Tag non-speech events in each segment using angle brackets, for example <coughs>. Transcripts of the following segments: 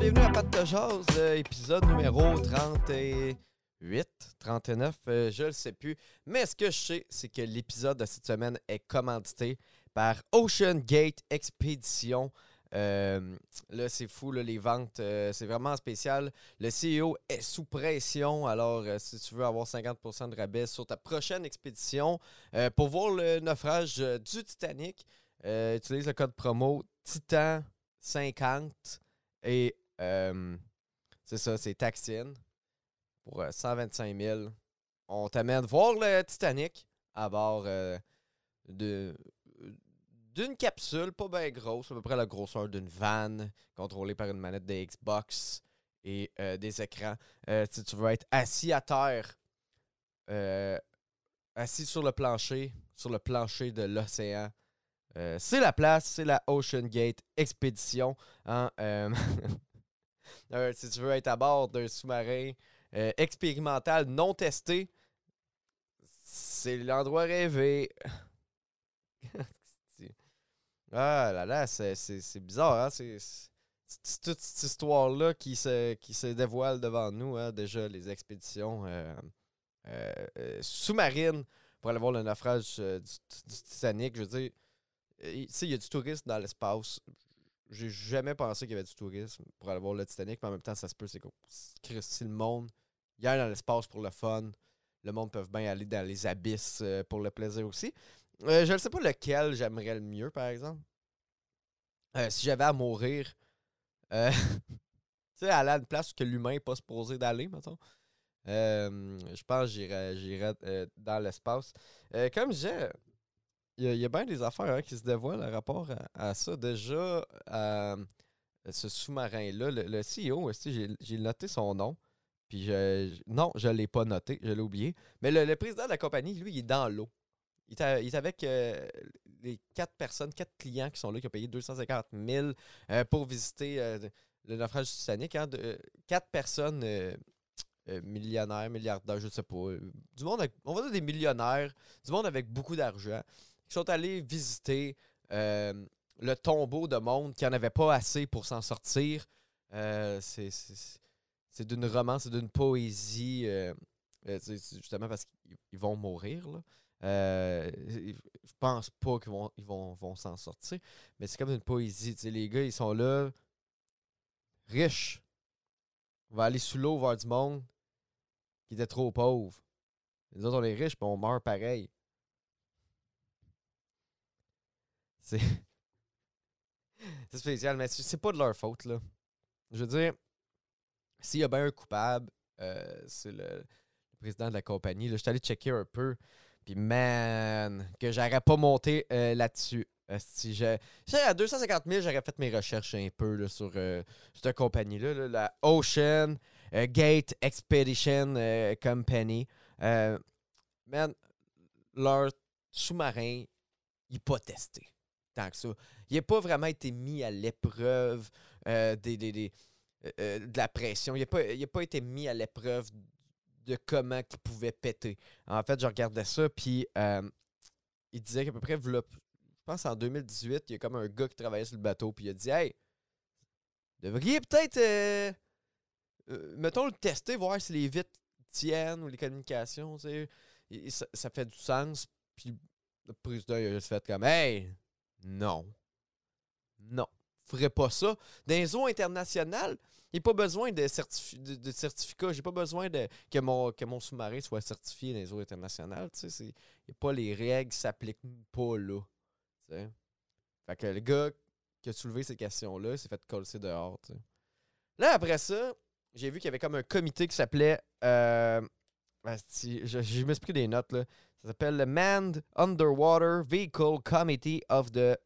bienvenue à Pat de Jazz, euh, épisode numéro 38, 39, euh, je le sais plus. Mais ce que je sais, c'est que l'épisode de cette semaine est commandité par Ocean Gate Expedition. Euh, là, c'est fou, là, les ventes, euh, c'est vraiment spécial. Le CEO est sous pression, alors euh, si tu veux avoir 50% de rabais sur ta prochaine expédition, pour voir le naufrage du Titanic, utilise le code promo Titan50 et euh, c'est ça, c'est Taxin pour euh, 125 000. On t'amène voir le Titanic à bord euh, de d'une capsule pas bien grosse, à peu près la grosseur d'une van, contrôlée par une manette de Xbox et euh, des écrans. Euh, si tu veux être assis à terre, euh, assis sur le plancher, sur le plancher de l'océan, euh, c'est la place, c'est la Ocean Gate Expédition. hein, <laughs> si tu veux être à bord d'un sous-marin euh, expérimental non testé, c'est l'endroit rêvé. <laughs> ah là là, c'est- bizarre, hein? C'est toute cette histoire-là qui se, qui se dévoile devant nous, hein, déjà, les expéditions euh, euh, sous-marines pour aller voir le naufrage du, du Titanic. Je veux dire, il y a du tourisme dans l'espace. J'ai jamais pensé qu'il y avait du tourisme pour aller voir le Titanic, mais en même temps, ça se peut, c'est que si le monde il aille dans l'espace pour le fun, le monde peut bien aller dans les abysses euh, pour le plaisir aussi. Euh, je ne sais pas lequel j'aimerais le mieux, par exemple. Euh, si j'avais à mourir, <laughs> tu sais, aller à une place que l'humain n'est pas supposé d'aller, mettons. Je pense que j'irais, dans l'espace. Comme je disais, il y, a- a bien des affaires hein, qui se dévoilent par rapport à, ça. Déjà, euh, ce sous-marin-là, le, le CEO, j'ai, noté son nom? Puis je, non, je ne l'ai pas noté, je l'ai oublié. Mais le, président de la compagnie, lui, il est dans l'eau. Il est, avec euh, les quatre personnes, quatre clients qui sont là, qui ont payé 250 000 euh, pour visiter le naufrage du Titanic. hein, quatre personnes millionnaires, milliardaires, je ne sais pas. du monde, avec- on va dire des millionnaires, du monde avec beaucoup d'argent, qui sont allés visiter euh, le tombeau de monde qui n'en avait pas assez pour s'en sortir. Euh, c'est- d'une romance, c'est d'une poésie, euh, justement parce qu'ils ils vont mourir. Là. Je pense pas qu'ils vont, ils vont, vont s'en sortir, mais c'est comme une poésie. Les gars, ils sont là, riches. On va aller sous l'eau voir du monde qui était trop pauvre. Les autres, on est riches, puis on meurt pareil. <laughs> C'est. spécial, mais c'est pas de leur faute, là. Je veux dire, s'il y a bien un coupable, euh, c'est le, président de la compagnie. Là, je suis allé checker un peu. Puis, man, que j'aurais pas monté euh, là-dessus. Si j'ai à 250 000, j'aurais fait mes recherches un peu là, sur euh, cette compagnie-là, là, la Ocean Gate Expedition Company. Man, leur sous-marin, il n'est pas testé que ça. Il n'a pas vraiment été mis à l'épreuve euh, des, euh, euh, de la pression. Il n'a pas, pas été mis à l'épreuve de comment il pouvait péter. En fait, je regardais ça, puis il disait qu'à peu près, je pense en 2018, il y a comme un gars qui travaillait sur le bateau, puis il a dit Hey, devriez peut-être, mettons, le tester, voir si les vitres tiennent ou les communications, tu sais. Ça fait du sens. Puis le président, il a juste fait comme Hey, non. Non. Ferais pas ça. Dans les eaux internationales, il n'y a pas besoin de, certifi- de, de certificat. J'ai pas besoin que mon, que mon sous-marin soit certifié dans les eaux internationales. Tu sais, a pas les règles s'appliquent pas là. tu sais. Fait que le gars qui a soulevé ces questions-là s'est fait coller dehors. Là, après ça, j'ai vu qu'il y avait comme un comité qui s'appelait. Euh, asti, je, je pris des notes là. Ça s'appelle le Manned Underwater Vehicle Committee of the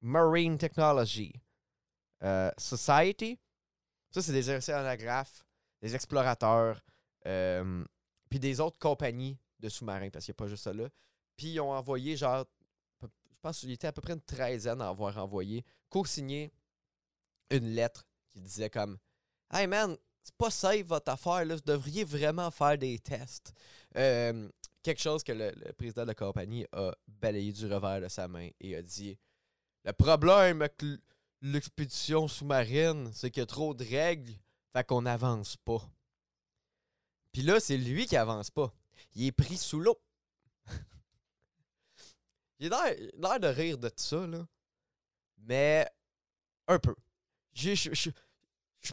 Marine Technology euh, Society. Ça, c'est des océanographes, des explorateurs, euh, puis des autres compagnies de sous-marins, parce qu'il n'y a pas juste ça là. Puis ils ont envoyé, genre, je pense qu'il était à peu près une treizaine à avoir envoyé, co-signé une lettre qui disait comme Hey man, c'est pas safe votre affaire, là, vous devriez vraiment faire des tests. Euh, quelque chose que le, président de la compagnie a balayé du revers de sa main et a dit Le problème avec l'expédition sous-marine, c'est qu'il y a trop de règles, fait qu'on n'avance pas. Puis là, c'est lui qui avance pas. Il est pris sous l'eau. <laughs> A l'air de rire de tout ça, là. Mais un peu. Je suis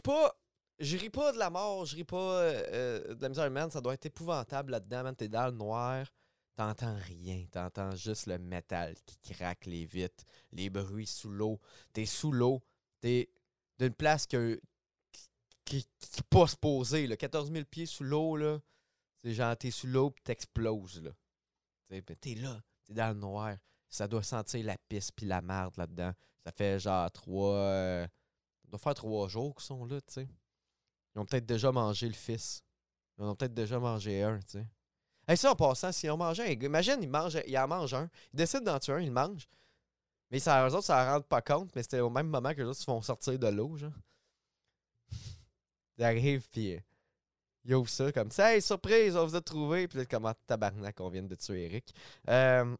pas. Je ris pas de la mort, je ris pas euh, de la misère humaine, ça doit être épouvantable là-dedans, man. T'es dans le noir, t'entends rien, t'entends juste le métal qui craque les vitres, les bruits sous l'eau. T'es sous l'eau, t'es d'une place que, qui, qui, pas se poser, là. 14 000 pieds sous l'eau, là. C'est genre, t'es sous l'eau pis t'exploses, là. T'es là, t'es dans le noir. Ça doit sentir la pisse puis la merde là-dedans. Ça fait genre trois. Euh, ça doit faire trois jours qu'ils sont là, tu sais. Ils ont peut-être déjà mangé le fils. Ils en ont peut-être déjà mangé un, tu sais. Et ça, en passant, s'ils ont mangé un imagine, ils, mangent, ils en mangent un. Ils décident d'en tuer un, ils le mangent. Mais ça, eux autres, ça ne rendent pas compte, mais c'était au même moment que les autres se font sortir de l'eau, genre. Ils arrivent, puis euh, ils ouvrent ça comme ça. Hey, surprise, on vous a trouvé. Puis là, comment tabarnak, on vient de tuer Eric. Euh,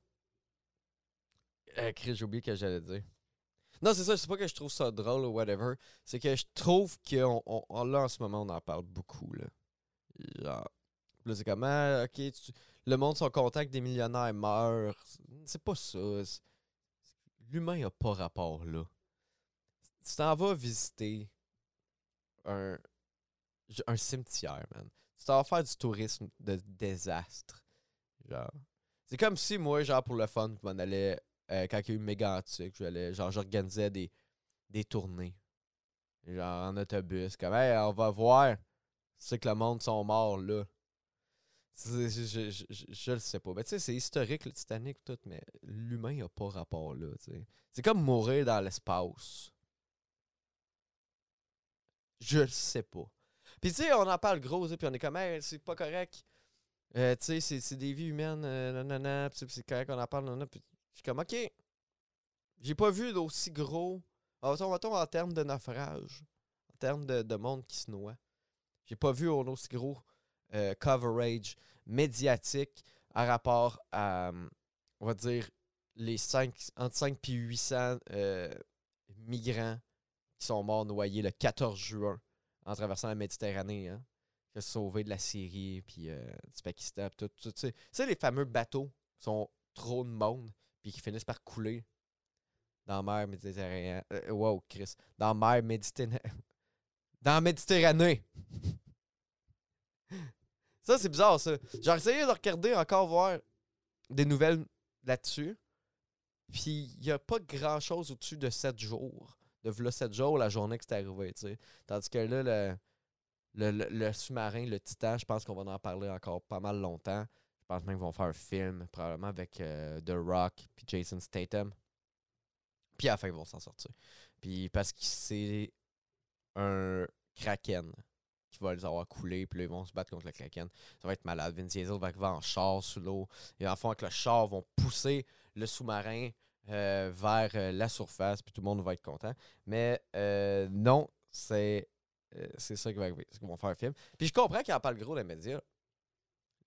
euh, j'ai oublié que j'allais dire. Non, c'est ça, c'est pas que je trouve ça drôle ou whatever. C'est que je trouve qu'on on, là en ce moment, on en parle beaucoup. Là, là c'est comme ah, ok, le monde sont content que des millionnaires meurent. C'est pas ça. L'humain a pas rapport là. Tu t'en vas visiter un, un cimetière, man. Tu t'en vas faire du tourisme de désastre. Genre. C'est comme si moi, genre pour le fun, je m'en allais euh, quand il y a eu Mégantic, genre, j'organisais des, des tournées. Genre en autobus. Comme, hey, on va voir. C'est que le monde sont morts là. Je, je, le sais pas. C'est historique le Titanic, tout, mais l'humain n'a pas rapport là. C'est comme mourir dans l'espace. Je le sais pas. Puis tu sais, on en parle gros, puis on est comme, hey, c'est pas correct. Euh, sais, c'est des vies humaines, euh, c'est correct, on en parle, nanana, je suis comme, OK, j'ai pas vu d'aussi gros. va en termes de naufrage, en termes de, monde qui se noie. J'ai pas vu un aussi gros euh, coverage médiatique à rapport à, on va dire, les 5, entre 5 et 800 migrants qui sont morts noyés le 14 juin en traversant la Méditerranée. Hein, qui sauvé de la Syrie puis euh, du Pakistan. Tout, tout, tu sais, les fameux bateaux sont trop de monde puis qui finissent par couler dans la mer Méditerranée. Euh, wow, Chris. Dans la mer Méditerranée. <laughs> Dans la Méditerranée. <laughs> ça, c'est bizarre, ça. J'ai essayé de regarder encore, voir des nouvelles là-dessus. Puis, il n'y a pas grand-chose au-dessus de 7 jours. De là 7 jours, la journée que c'est arrivé, tu sais. Tandis que là, le, le sous-marin, le Titan, je pense qu'on va en parler encore pas mal longtemps. Je pense même qu'ils vont faire un film, probablement avec euh, The Rock puis Jason Statham. Puis à la fin, ils vont s'en sortir. Puis parce que c'est un Kraken qui va les avoir coulés, puis là, ils vont se battre contre le Kraken. Ça va être malade. Vin Diesel va arriver en char sous l'eau. Et en fond, avec le char, vont pousser le sous-marin euh, vers euh, la surface, puis tout le monde va être content. Mais non, c'est ça qu'ils vont faire un film. Puis je comprends qu'ils en parlent gros, les médias.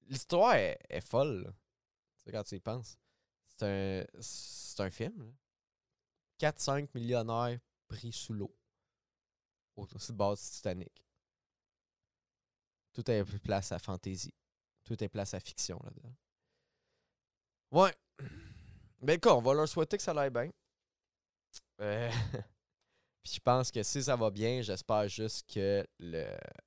L'histoire est, folle. C'est quand tu y penses. C'est un, c'est un film. 4-5 millionnaires pris sous l'eau. Au de base Titanic. Tout est place à fantaisie. Tout est place à fiction là-dedans. Ouais. Ben quoi, on va leur souhaiter que ça aille bien. Euh, <laughs> puis je pense que si ça va bien, j'espère juste que le,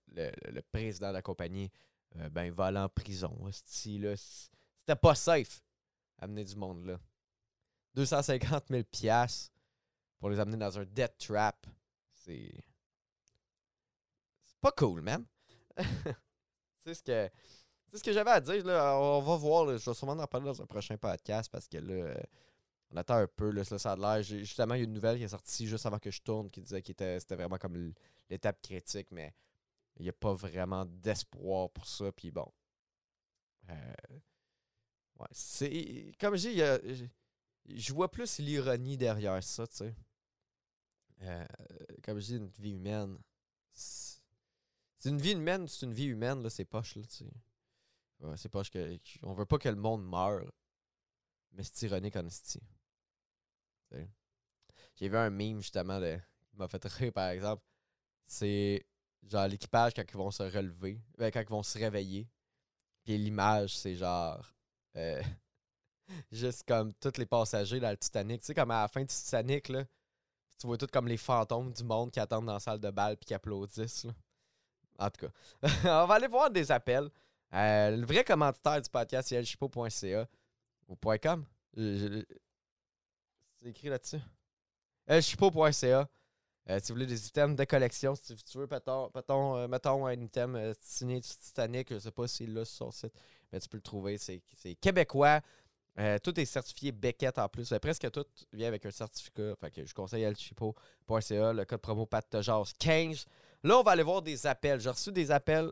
le, le président de la compagnie euh, ben, va aller en prison. C'était pas safe, amener du monde là. 250 000 pour les amener dans un death trap. C'est. C'est pas cool, man. <laughs> c'est ce que. Ce que j'avais à dire. Là. On va voir. Je vais sûrement en parler dans un prochain podcast parce que là, on attend un peu. Là, ça a l'air. Justement, il y a une nouvelle qui est sortie juste avant que je tourne qui disait que c'était vraiment comme l'étape critique, mais il n'y a pas vraiment d'espoir pour ça. Puis bon. Euh, ouais, c'est. Comme je dis, je vois plus l'ironie derrière ça, tu sais. Euh, comme je dis, une vie humaine. C'est une vie humaine, c'est une vie humaine, là, c'est poche, là, tu sais. Ouais, c'est poche que. On veut pas que le monde meure. Mais c'est ironique en J'ai vu un meme justement de m'a fait rire, par exemple, c'est genre l'équipage quand ils vont se relever, ben, quand ils vont se réveiller. Puis l'image, c'est genre. euh, <laughs> juste comme tous les passagers dans le Titanic. Tu sais, comme à la fin du Titanic, là, tu vois tout comme les fantômes du monde qui attendent dans la salle de bal puis qui applaudissent. là. En tout cas, <laughs> on va aller voir des appels. Euh, le vrai commanditaire du podcast, c'est elchipo.ca ou .com. Je- C'est écrit là-dessus. elchipo.ca. Euh, si vous voulez des items de collection, si tu veux, euh, mettons un item euh, signé du Titanic, je sais pas s'il l'a sur son site, mais tu peux le trouver. C'est québécois. Tout est certifié Beckett en plus. Presque tout vient avec un certificat. Je conseille elchipo.ca, le code promo PATTEJAS 15. Là, on va aller voir des appels. J'ai reçu des appels.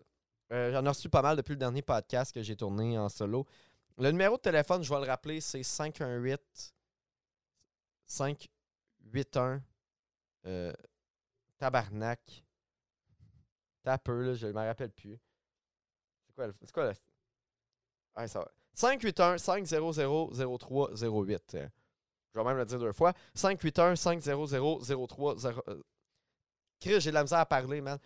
J'en ai reçu pas mal depuis le dernier podcast que j'ai tourné en solo. Le numéro de téléphone, je vais le rappeler, c'est 518 581 euh, Tabarnak. T'as peu, là, je ne me rappelle plus. C'est quoi, c'est quoi le. Ah, ça va. 581 500 0308. Euh, Je vais même le dire deux fois. 581 500 0308. euh, Chris, j'ai de la misère à parler, man.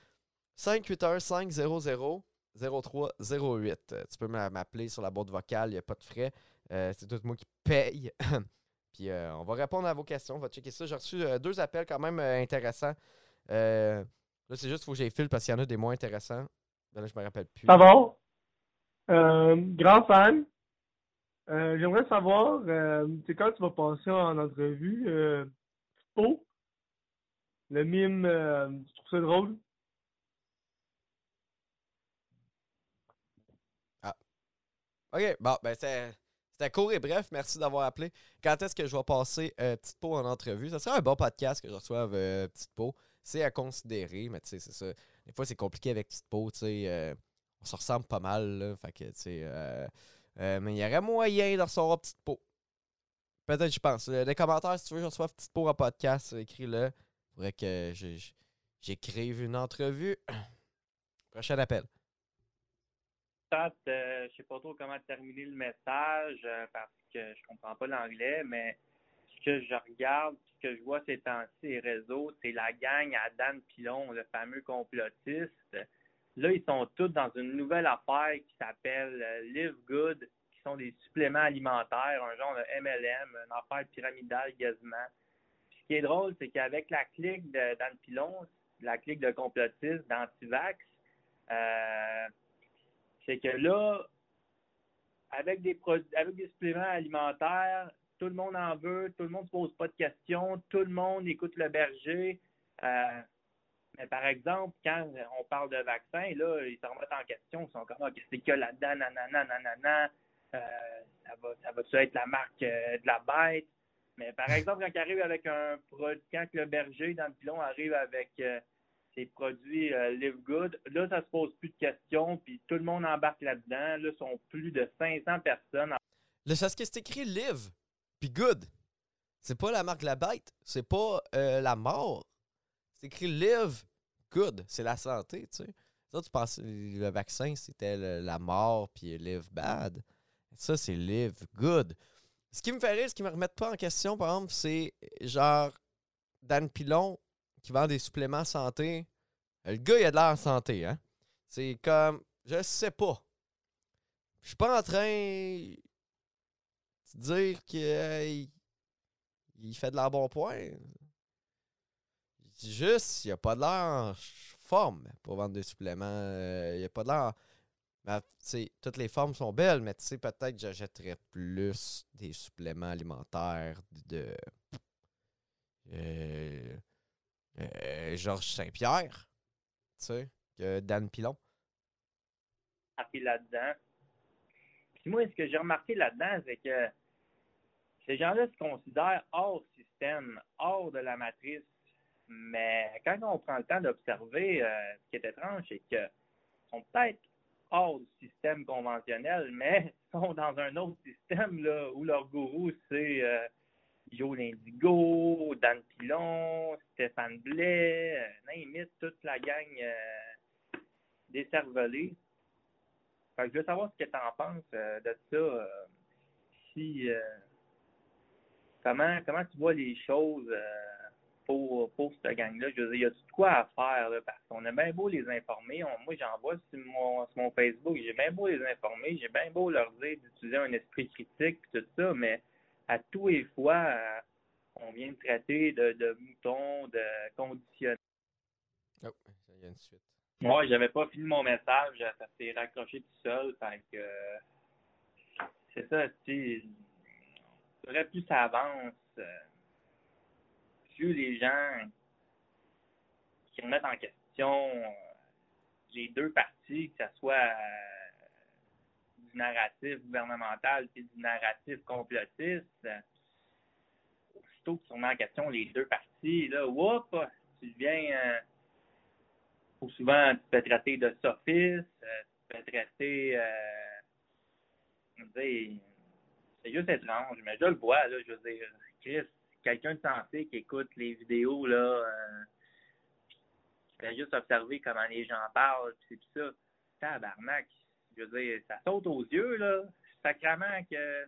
581 500 0308. Euh, Tu peux m'a- m'appeler sur la boîte vocale, il n'y a pas de frais. Euh, c'est tout moi qui paye. <clears throat> Puis euh, on va répondre à vos questions, on va checker ça. J'ai reçu euh, deux appels quand même euh, intéressants. Là, c'est juste qu'il faut que j'aille fil parce qu'il y en a des moins intéressants. Ben là, je me rappelle plus. Ça va? Grand fan. J'aimerais savoir, c'est quand tu vas passer en entrevue, Pipo? Le mime, tu trouves ça drôle? OK, bon, ben c'est- c'était court et bref. Merci d'avoir appelé. Quand est-ce que je vais passer euh, Petite Peau en entrevue? Ça serait un bon podcast que je reçoive euh, Petite Peau. C'est à considérer, mais tu sais, c'est ça. Des fois, c'est compliqué avec Petite Peau, tu sais. euh, on se ressemble pas mal. Fait que, tu sais. mais il y aurait moyen de recevoir Petite Peau. Peut-être, je pense. Les commentaires, si tu veux je reçoive Petite Peau en podcast, écris-le. Faudrait que j'écrive une entrevue. <coughs> Prochain appel. Pat, euh, je sais pas trop comment terminer le message euh, parce que je comprends pas l'anglais, mais ce que je regarde, ce que je vois ces temps-ci, les réseaux, c'est la gang à Dan Pilon, le fameux complotiste. Là, ils sont tous dans une nouvelle affaire qui s'appelle euh, Live Good, qui sont des suppléments alimentaires, un genre de MLM, une affaire pyramidale quasiment. Ce qui est drôle, c'est qu'avec la clique de Dan Pilon, la clique de complotistes d'Antivax, euh, c'est que là, avec des produits, avec des suppléments alimentaires, tout le monde en veut, tout le monde ne se pose pas de questions, tout le monde écoute le berger. Euh, mais par exemple, quand on parle de vaccin, là, ils se remettent en question, ils sont comme Ah, qu'est-ce qu'il y a là-dedans, nanana, nanana, euh, ça va, ça va-tu être la marque euh, de la bête? Mais par exemple, quand arrive avec un produit, quand le berger dans le pilon arrive avec ses produits euh, Live Good. Là, ça se pose plus de questions, puis tout le monde embarque là-dedans. Là, sont plus de 500 personnes. Le c'est écrit live, puis good. C'est pas la marque la bête, c'est pas euh, la mort. C'est écrit live, good. C'est la santé, tu sais. Ça, tu penses le vaccin, c'était la mort, puis live bad. Ça, c'est live good. Ce qui me fait rire, ce qui me remet pas en question, par exemple, c'est genre Dan Pilon qui vend des suppléments santé. Le gars, il a de l'air santé, hein. C'est comme, je sais pas. Je suis pas en train de dire qu'il il fait de la bon point. Juste, il a pas de l'air en forme pour vendre des suppléments. Euh, il a pas de l'air. Toutes les formes sont belles, mais tu sais, peut-être que j'achèterais plus des suppléments alimentaires de. euh, euh, Georges Saint-Pierre, tu sais, que Dan Pilon. marqué là-dedans. Puis moi, ce que j'ai remarqué là-dedans, c'est que ces gens-là se considèrent hors système, hors de la matrice. Mais quand on prend le temps d'observer, euh, ce qui est étrange, c'est qu'ils sont peut-être hors du système conventionnel, mais <laughs> sont dans un autre système là, où leur gourou, c'est euh, Joe Lindigo, Dan Pilon, Stéphane Blais, euh, name it, toute la gang euh, des cervelés. Je veux savoir ce que tu en penses euh, de ça. si comment comment tu vois les choses pour, pour cette gang-là? Je veux dire, il y a tout quoi à faire, parce qu'on a bien beau les informer. moi, j'en vois sur mon, sur mon Facebook, j'ai bien beau les informer, j'ai bien beau leur dire d'utiliser un esprit critique et tout ça, mais à tous les fois, euh, on vient de traiter de, de moutons, de conditionnés. Oh, ça y a une suite. Moi, j'avais pas fini mon message, ça s'est raccroché tout seul, fait que c'est ça, tu sais, plus ça avance, euh, plus les gens qui remettent en question euh, les deux parties, que ce soit du narratif gouvernemental et du narratif complotiste, aussitôt que tu remets en question les deux parties, là, whoop, tu deviens souvent tu fais traiter de sophiste, tu te fais traiter c'est juste étrange, mais je le vois, là, je veux dire, Chris, quelqu'un de sensé qui écoute les vidéos, là, euh, qui fait juste observer comment les gens parlent, pis c'est ça, tabarnak, je veux dire, ça saute aux yeux, là, sacrément que...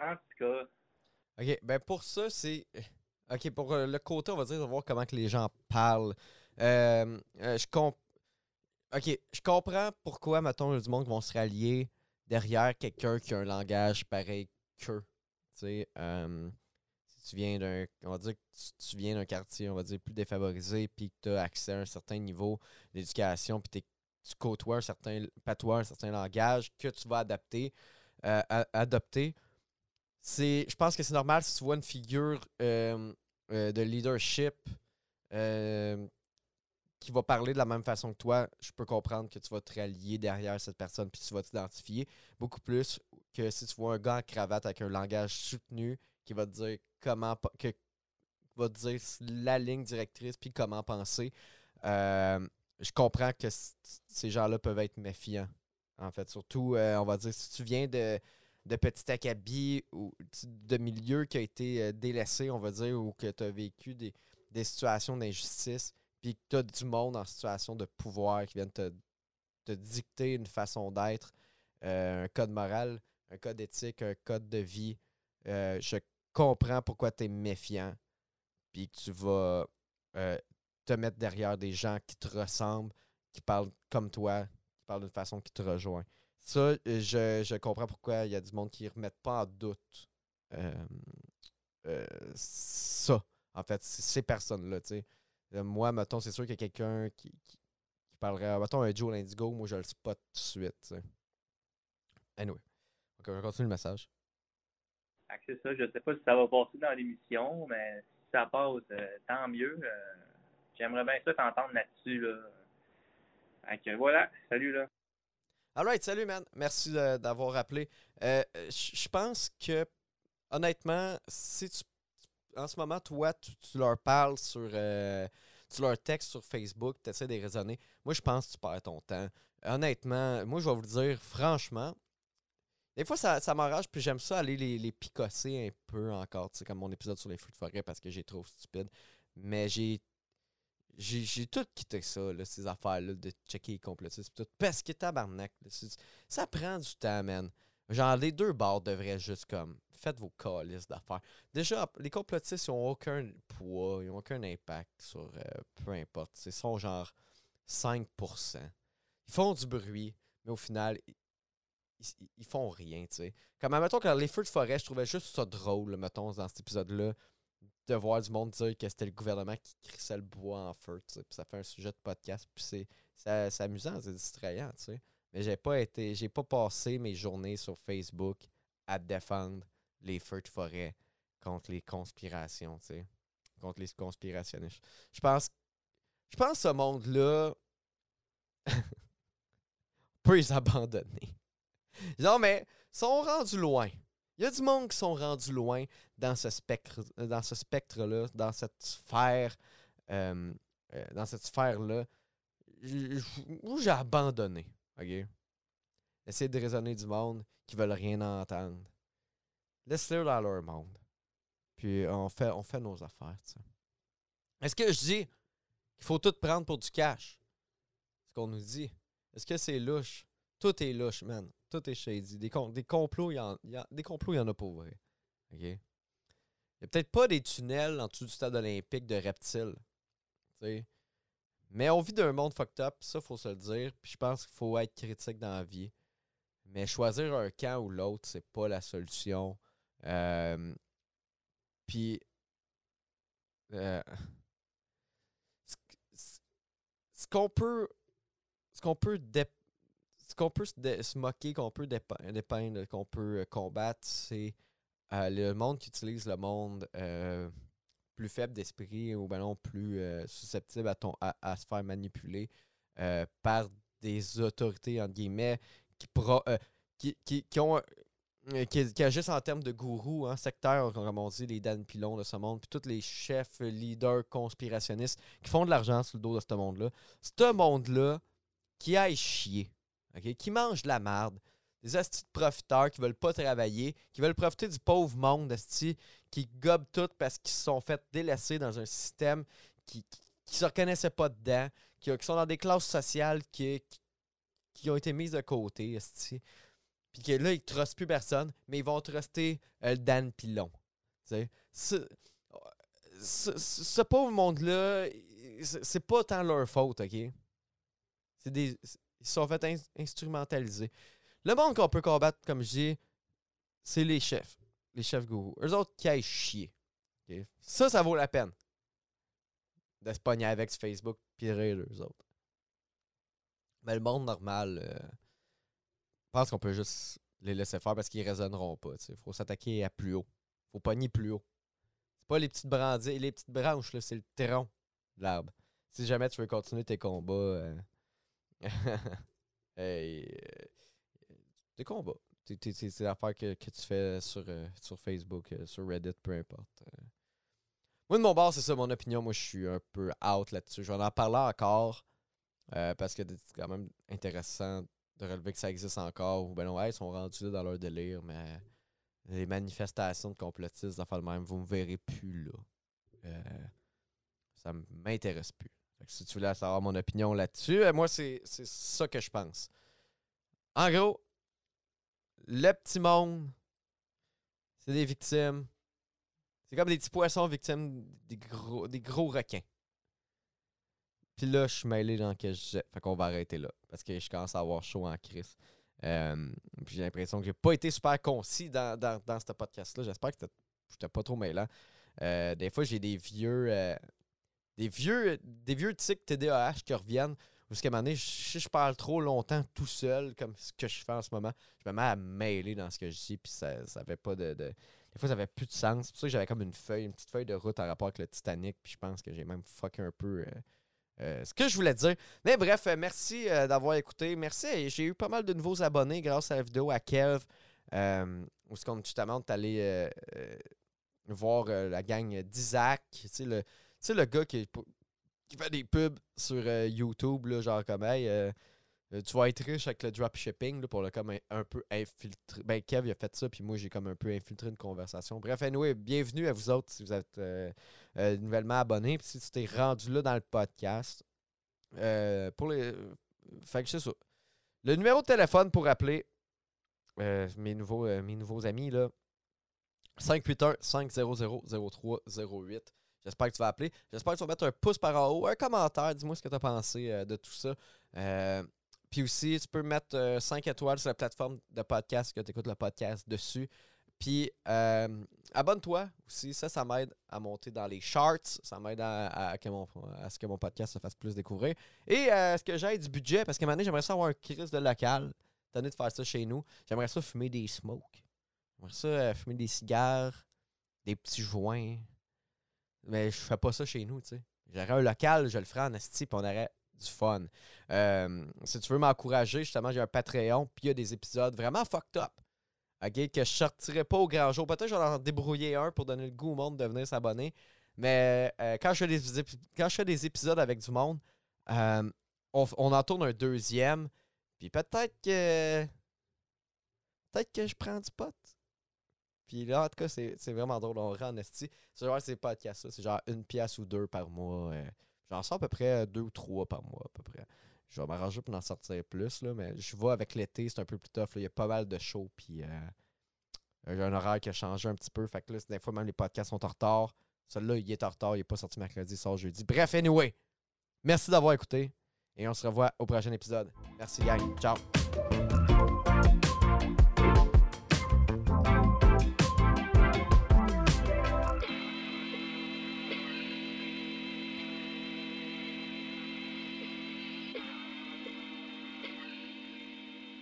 En tout cas... OK, ben pour ça, c'est... OK, pour euh, le côté, on va dire, de voir comment que les gens parlent. Euh, je comprends... OK, je comprends pourquoi, mettons, du monde vont se rallier derrière quelqu'un qui a un langage pareil qu'eux. Tu sais, si tu viens d'un, on va dire que tu, viens d'un quartier, on va dire, plus défavorisé, puis que tu as accès à un certain niveau d'éducation, puis tu côtoies un certain patois, un certain langage que tu vas adapter, euh, adopter. Je pense que c'est normal si tu vois une figure euh, de leadership qui va parler de la même façon que toi, je peux comprendre que tu vas te rallier derrière cette personne puis tu vas t'identifier. Beaucoup plus que si tu vois un gars en cravate avec un langage soutenu qui va te dire comment que va dire la ligne directrice puis comment penser. Euh, je comprends que ces gens-là peuvent être méfiants. En fait, surtout, euh, on va dire, si tu viens de, de petit acabit ou de milieu qui a été euh, délaissé, on va dire, ou que tu as vécu des, des situations d'injustice, puis que tu as du monde en situation de pouvoir qui viennent te, te dicter une façon d'être, euh, un code moral, un code éthique, un code de vie, euh, je comprends pourquoi tu es méfiant, puis que tu vas te mettre derrière des gens qui te ressemblent, qui parlent comme toi, qui parlent d'une façon qui te rejoint. Ça, je, je comprends pourquoi il y a du monde qui ne remettent pas en doute ça, en fait, ces personnes-là. Euh, moi, mettons, c'est sûr qu'il y a quelqu'un qui, qui, parlerait. Mettons un Joe Lindigo, moi je le spot tout de suite. T'sais. Anyway. Donc, on va continuer le message. C'est ça, je sais pas si ça va passer dans l'émission, mais si ça passe, euh, tant mieux. Euh, j'aimerais bien ça t'entendre là-dessus. Là. Voilà, salut là. Alright, salut man. Merci d'avoir appelé. Je pense que honnêtement, si tu en ce moment, toi, tu, leur parles sur. Euh, tu leur textes sur Facebook, tu essaies de les raisonner. Moi, je pense que tu perds ton temps. Honnêtement, moi, je vais vous dire, franchement, des fois, ça, ça m'enrage, puis j'aime ça aller les, les picosser un peu encore, tu sais, comme mon épisode sur les fruits de forêt parce que j'ai trop stupide. Mais j'ai j'ai tout quitté ça, là, ces affaires-là, de checker les complotistes, tout, parce que tabarnak, ça prend du temps, man. Genre, les deux bords devraient juste comme. Faites vos calices d'affaires. Déjà, les complotistes, ils n'ont aucun poids, ils n'ont aucun impact sur euh, peu importe. Ils sont genre 5%. Ils font du bruit, mais au final, ils, font rien, tu sais. Comme, mettons, quand les feux de forêt, je trouvais juste ça drôle, mettons, dans cet épisode-là, de voir du monde dire que c'était le gouvernement qui crissait le bois en feu. Puis ça fait un sujet de podcast, puis c'est amusant, c'est distrayant, tu sais. Mais j'ai pas été, j'ai pas passé mes journées sur Facebook à défendre les feux de forêt contre les conspirations, tu sais, contre les conspirationnistes. Je pense, je pense que ce monde-là <laughs> peut les abandonner. Non, mais ils sont rendus loin. Il y a du monde qui sont rendus loin dans ce spectre, dans ce spectre-là, dans cette sphère, euh, euh, dans cette sphère-là, où j'ai abandonné. OK? De raisonner du monde qui veulent rien entendre. Laisse-le dans leur monde. Puis on fait, on fait nos affaires, Est-ce que je dis qu'il faut tout prendre pour du cash? Ce qu'on nous dit. Est-ce que c'est louche? Tout est louche, man. Tout est shady. Des, des complots, il y, en, des complots, il y en a pour vrai. OK? Il n'y a peut-être pas des tunnels en dessous du stade olympique de reptiles. Mais on vit d'un monde fucked up, ça, faut se le dire. Puis je pense qu'il faut être critique dans la vie. Mais choisir un camp ou l'autre, c'est pas la solution. Euh, puis. euh, ce qu'on peut. Ce qu'on peut. Qu'on peut se, moquer, qu'on peut dépe- dépeindre, qu'on peut euh, combattre, c'est euh, le monde qui utilise le monde euh, plus faible d'esprit ou ben non, plus susceptible à, se faire manipuler par des autorités, entre guillemets, qui, ont. Qui, agissent en termes de gourous, hein, sectaires, comme on dit, les Dan Pilon de ce monde, puis tous les chefs, leaders, conspirationnistes qui font de l'argent sur le dos de ce monde-là. Ce monde-là qui aille chier, qui mange de la merde, des astis de profiteurs qui veulent pas travailler, qui veulent profiter du pauvre monde, qui gobent tout parce qu'ils se sont fait délaisser dans un système qui qui se reconnaissaient pas dedans, qui, sont dans des classes sociales qui, qui, ont été mises de côté, asti. Puis que là, ils trustent plus personne, mais ils vont truster euh, Dan Pilon. Ce, pauvre monde-là, c'est pas tant leur faute, OK? C'est des, ils se sont fait ins- instrumentaliser. Le monde qu'on peut combattre, comme je dis, c'est les chefs. Les chefs gourous. Eux autres qui aillent chier. Ça, ça vaut la peine de se pogner avec Facebook pis rire eux autres. Mais le monde normal, euh, je pense qu'on peut juste les laisser faire parce qu'ils raisonneront pas. Il faut s'attaquer à plus haut. faut pogner plus haut. C'est pas les petites brandilles, les petites branches, c'est le tronc de l'arbre. Si jamais tu veux continuer tes combats, euh, <laughs> hey, euh, tes combats. C'est l'affaire que, tu fais sur, euh, sur Facebook, euh, sur Reddit, peu importe. Moi, de mon bord, c'est ça mon opinion. Moi, je suis un peu out là-dessus. Je vais en parler encore parce que c'est quand même intéressant de relever que ça existe encore. Ben non, ouais, ils sont rendus là dans leur délire, mais les manifestations de complotistes, d'affaires de même, vous me verrez plus là. Ça m'intéresse plus. Si tu voulais savoir mon opinion là-dessus, euh, moi, c'est ça que je pense. En gros, le petit monde, c'est des victimes. C'est comme des petits poissons victimes des gros, des gros requins. Puis là, je suis mêlé dans que je. Fait qu'on va arrêter là. Parce que je commence à avoir chaud en crise. Euh, puis j'ai l'impression que j'ai pas été super concis dans, dans, dans ce podcast-là. J'espère que j'étais pas trop mêlant. Euh, des fois, j'ai des vieux. Des vieux. Des vieux tics TDAH qui reviennent. Parce qu'à un moment donné, si je parle trop longtemps tout seul, comme ce que je fais en ce moment, je me mets à mêler dans ce que je dis, puis ça, ça pas de, de- Des fois, ça avait plus de sens. C'est pour ça que j'avais comme une feuille, une petite feuille de route en rapport avec le Titanic, puis je pense que j'ai même fucké un peu euh, euh, ce que je voulais dire. Mais bref, euh, merci d'avoir écouté. Merci. J'ai eu pas mal de nouveaux abonnés grâce à la vidéo à Kev, où ce qu'on justement est allé voir la gang d'Isaac. Tu sais, le, sais, le gars qui, qui fait des pubs sur euh, YouTube, là, genre comme hey, euh, euh, tu vas être riche avec le dropshipping là, pour le comme un, peu infiltrer. Ben, Kev il a fait ça, puis moi j'ai comme un peu infiltré une conversation. Bref, anyway, bienvenue à vous autres si vous êtes nouvellement abonnés. Puis si tu t'es rendu là dans le podcast. pour les. Fait que c'est ça. Le numéro de téléphone pour appeler mes, nouveaux, mes nouveaux amis, là. 581-500-0308. J'espère que tu vas appeler. J'espère que tu vas mettre un pouce par en haut, un commentaire. Dis-moi ce que tu as pensé euh, de tout ça. Euh, puis aussi, tu peux mettre 5 étoiles sur la plateforme de podcast que tu écoutes le podcast dessus. Puis euh, abonne-toi aussi. Ça, ça m'aide à monter dans les charts. Ça m'aide à, à à ce que mon podcast se fasse plus découvrir. Et euh, à ce que j'ai du budget, parce qu'à un moment donné, j'aimerais ça avoir un crise de local. Tenez de faire ça chez nous. J'aimerais ça fumer des smokes. J'aimerais ça euh, fumer des cigares, des petits joints. Mais je fais pas ça chez nous, tu sais. J'aurais un local, je le ferais en esti, puis on aurait du fun. Euh, si tu veux m'encourager, justement, j'ai un Patreon, puis il y a des épisodes vraiment fucked up. OK, que je sortirai pas au grand jour. Peut-être que je en débrouiller un pour donner le goût au monde de venir s'abonner. Mais euh, quand, je fais des, quand je fais des épisodes avec du monde, euh, on en tourne un deuxième. Puis peut-être que. Peut-être que je prends du pot. Puis là, en tout cas, c'est vraiment drôle. On rend en esti. C'est genre ces podcasts-là, c'est genre une pièce ou deux par mois. euh. J'en sors à peu près deux ou trois par mois, à peu près. Je vais m'arranger pour en sortir plus, là, mais je vois avec l'été, c'est un peu plus tough. Il y a pas mal de shows, puis euh, Euh, J'ai un horaire qui a changé un petit peu. Fait que là, des fois, même les podcasts sont en retard. Celui-là, il est en retard. Il n'est pas sorti mercredi, il sort jeudi. Bref, anyway. Merci d'avoir écouté. Et on se revoit au prochain épisode. Merci, gang. Ciao.